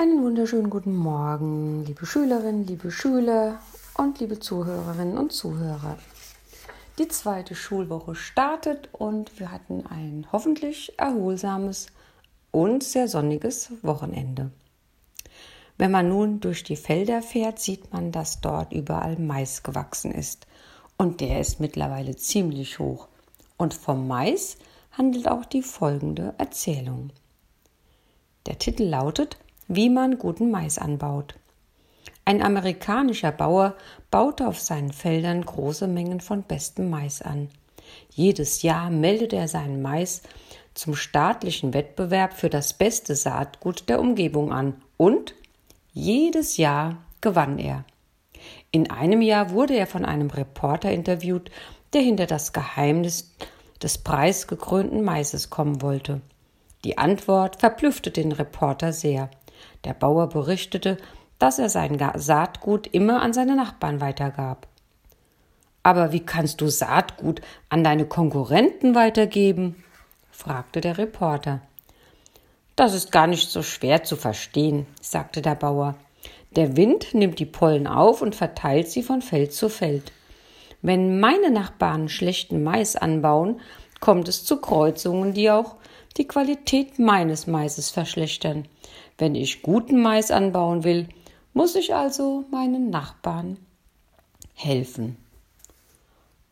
Einen wunderschönen guten Morgen, liebe Schülerinnen, liebe Schüler und liebe Zuhörerinnen und Zuhörer. Die zweite Schulwoche startet und wir hatten ein hoffentlich erholsames und sehr sonniges Wochenende. Wenn man nun durch die Felder fährt, sieht man, dass dort überall Mais gewachsen ist. Und der ist mittlerweile ziemlich hoch. Und vom Mais handelt auch die folgende Erzählung. Der Titel lautet wie man guten Mais anbaut. Ein amerikanischer Bauer baute auf seinen Feldern große Mengen von bestem Mais an. Jedes Jahr meldet er seinen Mais zum staatlichen Wettbewerb für das beste Saatgut der Umgebung an und jedes Jahr gewann er. In einem Jahr wurde er von einem Reporter interviewt, der hinter das Geheimnis des preisgekrönten Maises kommen wollte. Die Antwort verblüffte den Reporter sehr. Der Bauer berichtete, dass er sein Saatgut immer an seine Nachbarn weitergab. Aber wie kannst du Saatgut an deine Konkurrenten weitergeben? fragte der Reporter. Das ist gar nicht so schwer zu verstehen, sagte der Bauer. Der Wind nimmt die Pollen auf und verteilt sie von Feld zu Feld. Wenn meine Nachbarn schlechten Mais anbauen, kommt es zu Kreuzungen, die auch die Qualität meines Maises verschlechtern. Wenn ich guten Mais anbauen will, muss ich also meinen Nachbarn helfen.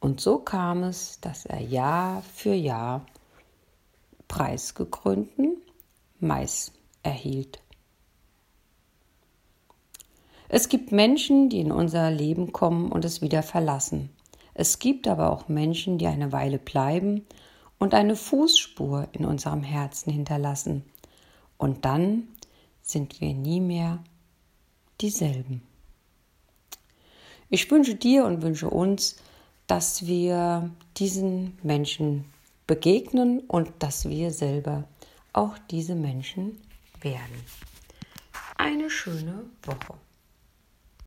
Und so kam es, dass er Jahr für Jahr preisgekrönten Mais erhielt. Es gibt Menschen, die in unser Leben kommen und es wieder verlassen. Es gibt aber auch Menschen, die eine Weile bleiben und eine Fußspur in unserem Herzen hinterlassen. Und dann sind wir nie mehr dieselben. Ich wünsche dir und wünsche uns, dass wir diesen Menschen begegnen und dass wir selber auch diese Menschen werden. Eine schöne Woche.